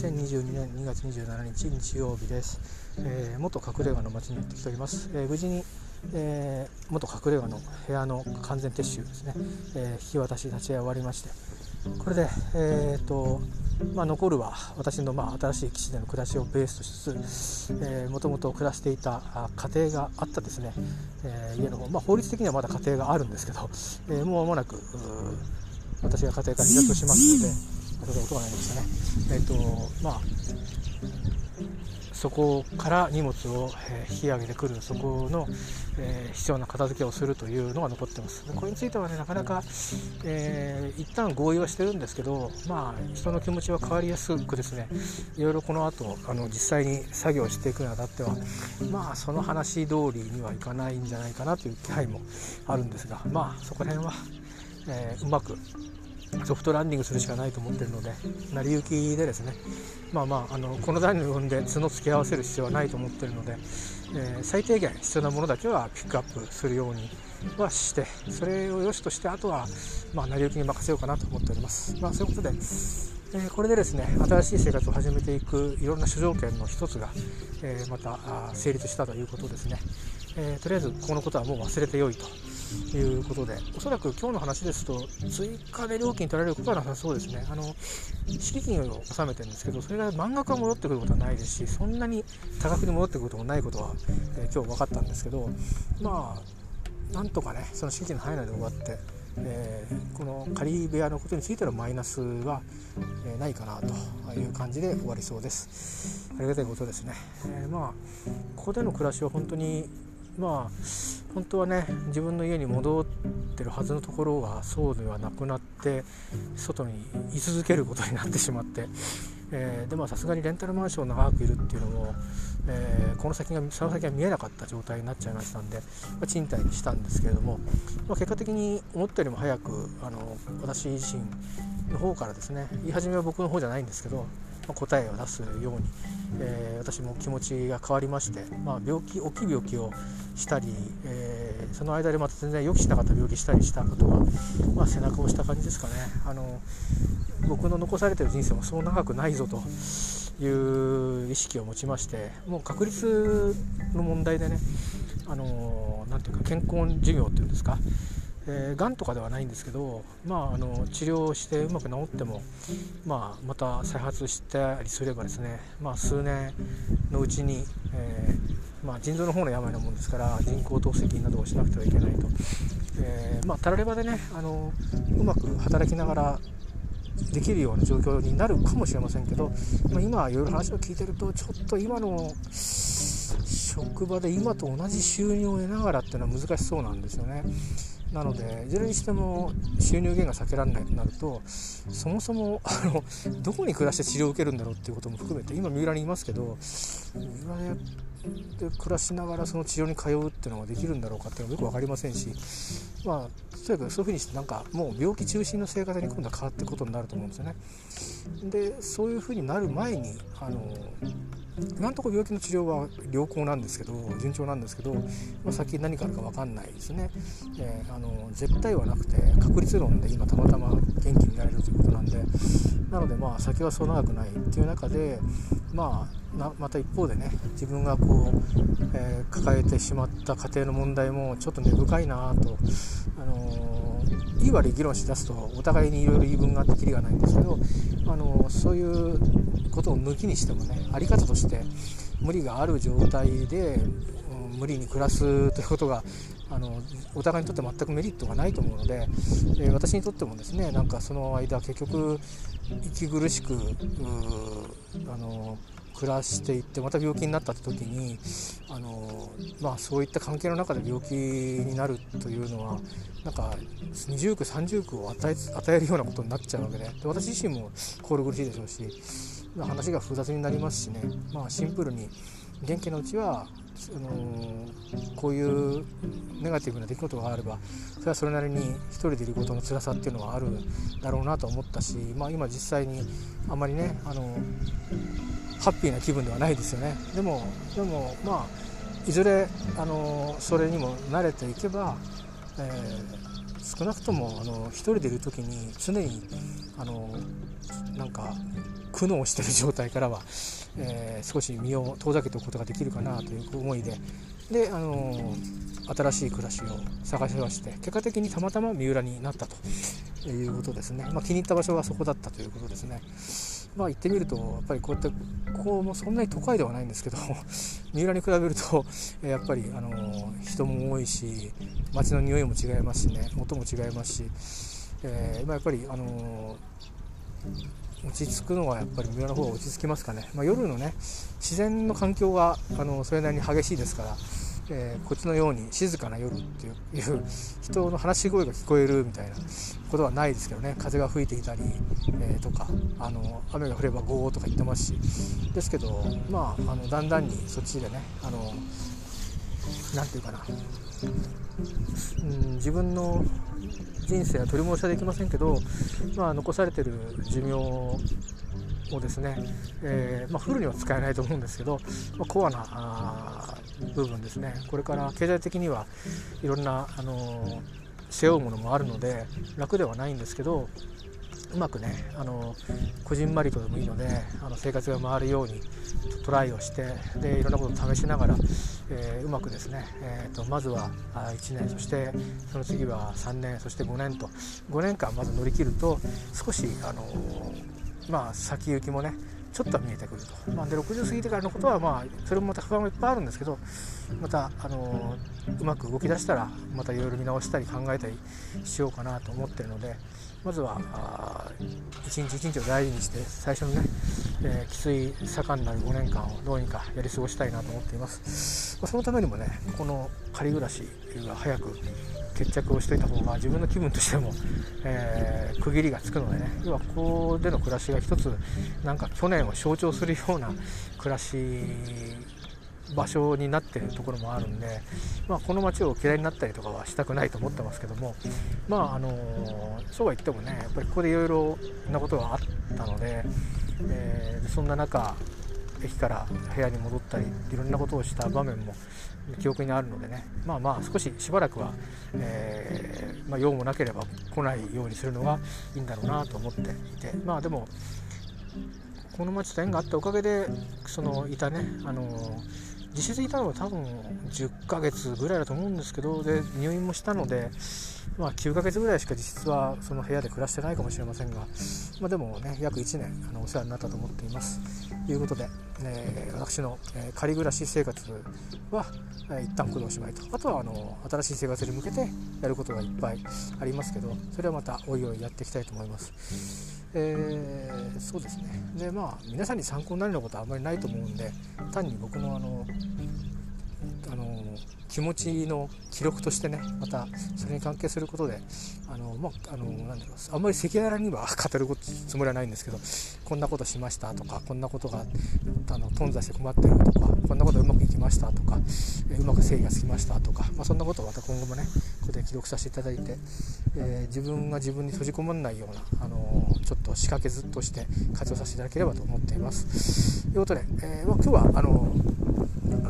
2022年2月27日日曜日です、えー、元隠れ家の町にやってきております、えー、無事に、えー、元隠れ家の部屋の完全撤収ですね、え引き渡し立ち会い終わりまして。これで、えーとまあ、残るは私のまあ新しい基地での暮らしをベースとしつつもともと暮らしていた家庭があったですね、えー、家の方、まあ、法律的にはまだ家庭があるんですけど、えー、もう間もなく私が家庭から離脱しますので、それ音が鳴りましたね。えっ、ー、とまあそこから荷物を、引き上げてくるそこの、えー、必要な片付けをするというのが残ってますこれについてはねなかなか、えー、一旦合意はしてるんですけどまあ人の気持ちは変わりやすくですねいろいろこの後あの実際に作業していくにあたってはまあその話通りにはいかないんじゃないかなという気配もあるんですがまあそこら辺は、えー、うまくソフトランディングするしかないと思ってるので成り行きでですねまあまああのこの段に呼んで角付け合わせる必要はないと思ってるので、えー、最低限必要なものだけはピックアップするようにはしてそれを良しとしてあとは、まあ、成り行きに任せようかなと思っております。まあ、そういうことでえー、これでですね新しい生活を始めていくいろんな諸条件の一つが、えー、また成立したということですね、えー、とりあえずこのことはもう忘れてよいということで、おそらく今日の話ですと、追加で料金取られることはなさそうですね。あの敷金を納めてるんですけど、それが満額が戻ってくることはないですし、そんなに多額に戻ってくることもないことは、えー、今日分かったんですけど、まあ、なんとかね、その敷金の範囲内で終わって、えー、この仮部屋のことについてのマイナスは、えー、ないかなという感じで終わりそうです。ありがたいことですね。えー、まあここでの暮らしは本当にまあ本当はね自分の家に戻ってるはずのところがそうではなくなって外に居続けることになってしまって、えー、でもさすがにレンタルマンション長くいるっていうのも、えー、この先がその先が見えなかった状態になっちゃいましたんで、まあ、賃貸にしたんですけれども、まあ、結果的に思ったよりも早くあの私自身の方からですね言い始めは僕の方じゃないんですけど答えを出すように、えー、私も気持ちが変わりまして、まあ、病気大きい病気をしたり、えー、その間でまた全然予期しなかった病気したりしたことが、まあ、背中を押した感じですかね。あの僕の残されてる人生もそう長くないぞという意識を持ちましてもう確率の問題でねあのなていうか健康寿命っていうんですかえー、がんとかではないんですけど、まあ、あの治療してうまく治っても、まあ、また再発したりすればですね、まあ、数年のうちに、えー、まあ、腎臓の方の病なもんですから人工透析などをしなくてはいけないと、えー、まあ、たらればでねあのうまく働きながらできるような状況になるかもしれませんけど、まあ、今いろいろ話を聞いてるとちょっと今の職場で今と同じ収入を得ながらっていうのは難しそうなんですよね。なのでいずれにしても収入減が避けられないとなるとそもそもあのどこに暮らして治療を受けるんだろうっていうことも含めて今三浦にいますけど三浦で暮らしながらその治療に通うっていうのができるんだろうかっていうのもよく分かりませんしまあとにかくそういうふうにしてなんかもう病気中心の生活に今度は変わっていくことになると思うんですよね。でそういうふうになる前にあの今のところ病気の治療は良好なんですけど順調なんですけど、まあ、先何かあるか分かんないですね、えー、あの絶対はなくて確率論で今たまたま元気になれるということなんでなのでまあ先はそう長くないっていう中でまあまた一方でね自分がこう、えー、抱えてしまった家庭の問題もちょっと根深いなと、いい悪い議論しだすとお互いにいろいろ言い分があってきりがないんですけど、あの、そういうことを抜きにしてもねあり方として無理がある状態で、うん、無理に暮らすということがあのお互いにとって全くメリットがないと思うので、えー、私にとってもですねなんかその間結局息苦しくあの暮らしていってまた病気になった時にあの、まあ、そういった関係の中で病気になるというのはなんか二重苦三重苦を与え与えるようなことになっちゃうわけでで私自身も心苦しいでしょうし話が複雑になりますしね、まあ、シンプルに元気のうちはあのこういうネガティブな出来事があればそれはそれなりに一人でいることの辛さっていうのはあるだろうなと思ったし、まあ、今実際にあまりねあのハッピーな気分ではないですよね。でもでもまあいずれあのそれにも慣れていけば、えー少なくともあの一人でいる時に常にあのなんか苦悩してる状態からは、えー、少し身を遠ざけておくことができるかなという思いで。で、あの新しい暮らしを探しまして結果的にたまたま三浦になったということですね、まあ、気に入った場所がそこだったということですね。まあ行ってみるとやっぱりこうやってここもそんなに都会ではないんですけど 三浦に比べるとやっぱりあの人も多いし街の匂いも違いますしね音も違いますし、えー、まあ、やっぱりあの落ち着くのはやっぱり三浦の方が落ち着きますかね、まあ、夜のね自然の環境があのそれなりに激しいですからえー、こっちのように静かな夜っていう人の話し声が聞こえるみたいなことはないですけどね。風が吹いていたり、えー、とかあの雨が降ればゴーとか言ってますし。ですけどまああのだんだんにそっちでねあのなて言うかな、うん、自分の人生は取り戻しはできませんけど、まあ、残されてる寿命をですね、えー、まあ、フルには使えないと思うんですけど、まあ、コアな部分ですね。これから経済的にはいろんな、あの背負うものもあるので楽ではないんですけどうまくねあのこじんまりとでもいいのであの生活が回るようにトライをしてでいろんなことを試しながら、えー、うまくですね、えーと、まずは1年そしてその次は3年そして5年と。5年間まず乗り切ると少しあのまあ先行きもねちょっとは見えてくると、まあ、で60過ぎてからのことは、まあ、それもまた不安もいっぱいあるんですけどまた、あのうまく動き出したらまたいろいろ見直したり考えたりしようかなと思ってるのでまずは一日一日を大事にして最初のね、えー、きつい盛んなる5年間をどうにかやり過ごしたいなと思っています、まあ、そのためにもねこの仮暮らしが早く決着をしておいた方が自分の気分としても、えー、区切りがつくのでね。要はここでの暮らしが一つなんか去年を象徴するような暮らし場所になってるところもあるんで、まあ、この街を嫌いになったりとかはしたくないと思ってますけども、まああのそうは言ってもねやっぱりここでいろいろなことがあったので、えー、そんな中駅から部屋に戻ったりいろんなことをした場面も記憶にあるのでねまあまあ少ししばらくは、えー、まあ、用もなければ来ないようにするのがいいんだろうなと思っていてまあでもこの町と縁があったおかげでそのいたねあの自主でいたのは多分10ヶ月ぐらいだと思うんですけどで入院もしたのでまあ、9ヶ月ぐらいしか実質はその部屋で暮らしてないかもしれませんが、まあ、でもね約1年あのお世話になったと思っています。ということで、えー、私の、えー、仮暮らし生活は、えー、一旦工藤しまいと。あとはあの新しい生活に向けてやることがいっぱいありますけどそれはまたおいおいやっていきたいと思います、えー、そうですね。でまあ皆さんに参考になるようなことはあんまりないと思うんで単に僕のあのあの気持ちの記録としてねまたそれに関係することであの、まあ、あのなんだろうあんまり赤裸々には語るつもりはないんですけどこんなことしましたとかこんなことがあの頓挫して困ってるとかこんなことうまくいきましたとかうまく整理がつきましたとか、まあ、そんなことをまた今後もねここで記録させていただいて、えー、自分が自分に閉じ込まらないようなあのちょっと仕掛けずっとして活用させていただければと思っています。ということで、えー、今日はあの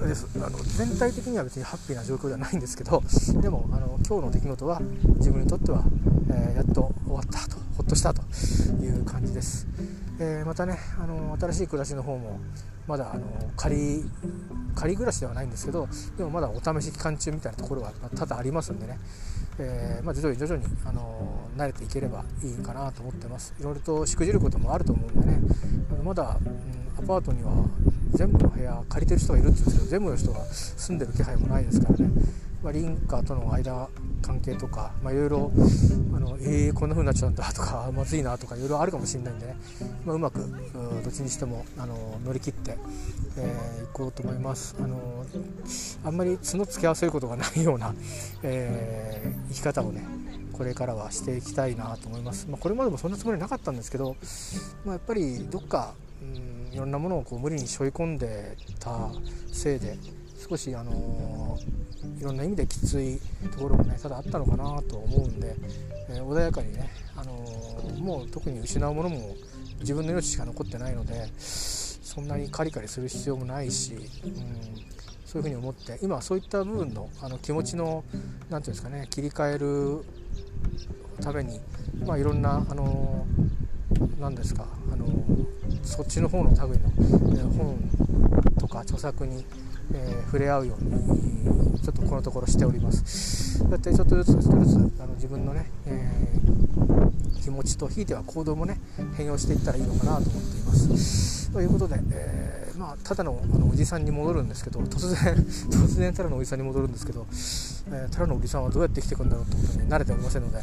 です。あの全体的には別にハッピーな状況ではないんですけど でもあの今日の出来事は自分にとっては、えー、やっと終わったとほっとしたという感じです、えー、またねあの新しい暮らしの方もまだあの仮仮暮らしではないんですけどでもまだお試し期間中みたいなところが多々ありますんでね、えー、まあ、徐々に徐々にあの慣れていければいいかなと思ってます。いろいろとしくじることもあると思うんでね。まだ、うん、アパートには全部の部屋借りてる人がいるって言うんですけど全部の人が住んでる気配もないですからね、まあ、リンカーとの間関係とかいろいろえー、こんな風になっちゃうんだとか まずいなとかいろいろあるかもしれないんでね、まあ、うまくどっちにしてもあの乗り切って、えー、いこうと思います。あのあんまり角付き合わせることがないような、えー、生き方をねこれからはしていきたいなと思います、まあ、これまでもそんなつもりなかったんですけど、まあ、やっぱりどっかうんいろんなものをこう無理に背負い込んでたせいで少し、あのー、いろんな意味できついところもねただあったのかなと思うんで、えー、穏やかにね、あのー、もう特に失うものも自分の命しか残ってないのでそんなにカリカリする必要もないし、うん、そういうふうに思って今そういった部分のあの気持ちの何て言うんですかね切り替えるために、まあ、いろんなあの何ですかそっちの方の類の、え本とか著作に、えー、触れ合うようにちょっとこのところしております。そうやってちょっとずつちょっとずつあの自分のね、えー、気持ちとひいては行動もね変容していったらいいのかなと思っています。ということで、えー、まあ、ただのあのおじさんに戻るんですけど突然 突然ただのおじさんに戻るんですけど、えただのおじさんはどうやって生きていくんだろうってことに慣れておりませんので、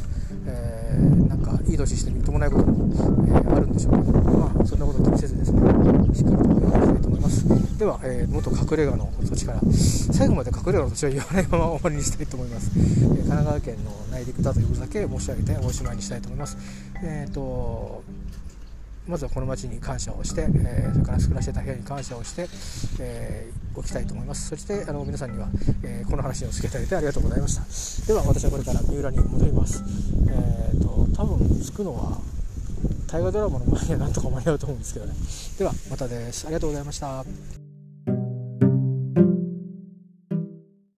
えなんかいい年してみっともないことも、えあるんでしょうけどまあそんなこと気にせずですねしっかりと読んでいきたいと思います。では、え元隠れ家の土地から最後まで隠れ家の土地は言わないまま終わりにしたいと思います、え神奈川県の内陸だということだけ申し上げておしまいにしたいと思います。えっ、ー、とまずはこの町に感謝をして、えー、それから暮らしてた部屋に感謝をして、えー、おきたいと思います。そしてあの皆さんには、えー、この話をつけてあげてありがとうございました。では私はこれから三浦に戻ります。えっ、と多分着くのは大河ドラマの前にはなんとか間に合うと思うんですけどね。ではまたです。ありがとうございました。